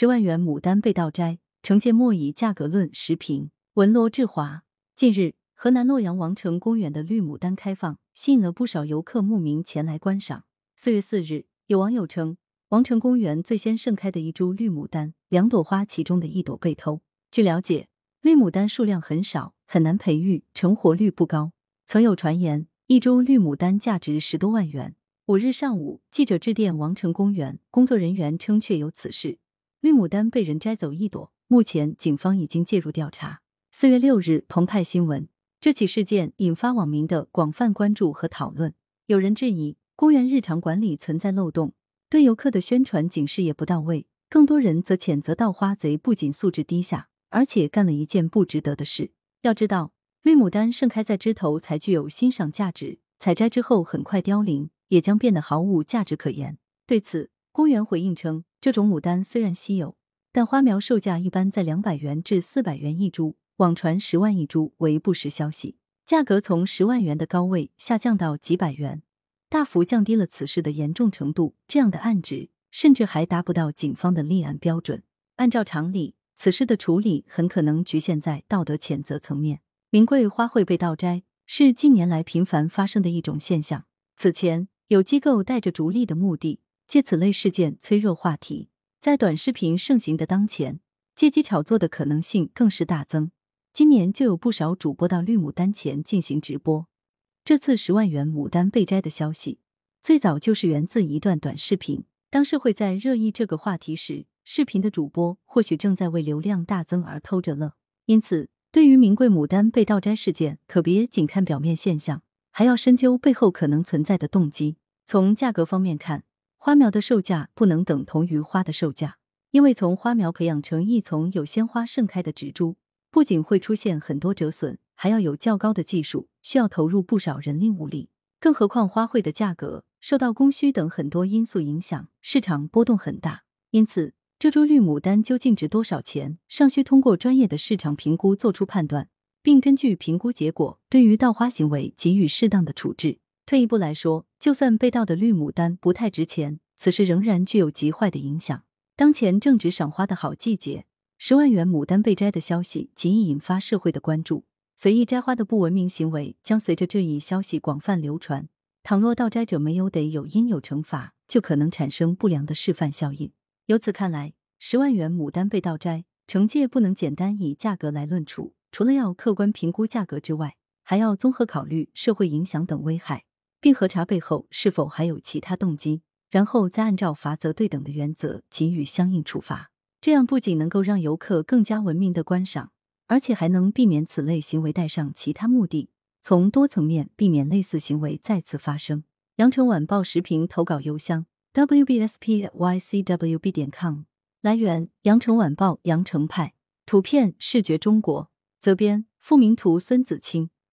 十万元牡丹被盗摘，惩戒莫以价格论。时评文罗志华。近日，河南洛阳王城公园的绿牡丹开放，吸引了不少游客慕名前来观赏。四月四日，有网友称，王城公园最先盛开的一株绿牡丹，两朵花其中的一朵被偷。据了解，绿牡丹数量很少，很难培育，成活率不高。曾有传言，一株绿牡丹价值十多万元。五日上午，记者致电王城公园工作人员，称确有此事。绿牡丹被人摘走一朵，目前警方已经介入调查。四月六日，澎湃新闻，这起事件引发网民的广泛关注和讨论。有人质疑公园日常管理存在漏洞，对游客的宣传警示也不到位；更多人则谴责盗花贼不仅素质低下，而且干了一件不值得的事。要知道，绿牡丹盛开在枝头才具有欣赏价值，采摘之后很快凋零。也将变得毫无价值可言。对此，公园回应称，这种牡丹虽然稀有，但花苗售价一般在两百元至四百元一株，网传十万一株为不实消息，价格从十万元的高位下降到几百元，大幅降低了此事的严重程度。这样的案值甚至还达不到警方的立案标准。按照常理，此事的处理很可能局限在道德谴责层面。名贵花卉被盗摘是近年来频繁发生的一种现象。此前。有机构带着逐利的目的，借此类事件催热话题。在短视频盛行的当前，借机炒作的可能性更是大增。今年就有不少主播到绿牡丹前进行直播。这次十万元牡丹被摘的消息，最早就是源自一段短视频。当社会在热议这个话题时，视频的主播或许正在为流量大增而偷着乐。因此，对于名贵牡丹被盗摘事件，可别仅看表面现象。还要深究背后可能存在的动机。从价格方面看，花苗的售价不能等同于花的售价，因为从花苗培养成一丛有鲜花盛开的植株，不仅会出现很多折损，还要有较高的技术，需要投入不少人力物力。更何况花卉的价格受到供需等很多因素影响，市场波动很大。因此，这株绿牡丹究竟值多少钱，尚需通过专业的市场评估做出判断。并根据评估结果，对于盗花行为给予适当的处置。退一步来说，就算被盗的绿牡丹不太值钱，此事仍然具有极坏的影响。当前正值赏花的好季节，十万元牡丹被摘的消息极易引发社会的关注，随意摘花的不文明行为将随着这一消息广泛流传。倘若盗摘者没有得有应有惩罚，就可能产生不良的示范效应。由此看来，十万元牡丹被盗摘，惩戒不能简单以价格来论处。除了要客观评估价格之外，还要综合考虑社会影响等危害，并核查背后是否还有其他动机，然后再按照罚则对等的原则给予相应处罚。这样不仅能够让游客更加文明的观赏，而且还能避免此类行为带上其他目的，从多层面避免类似行为再次发生。羊城晚报时评投稿邮箱：wbspycwb 点 com。来源：羊城晚报羊城派。图片：视觉中国。责编：付明图，孙子清。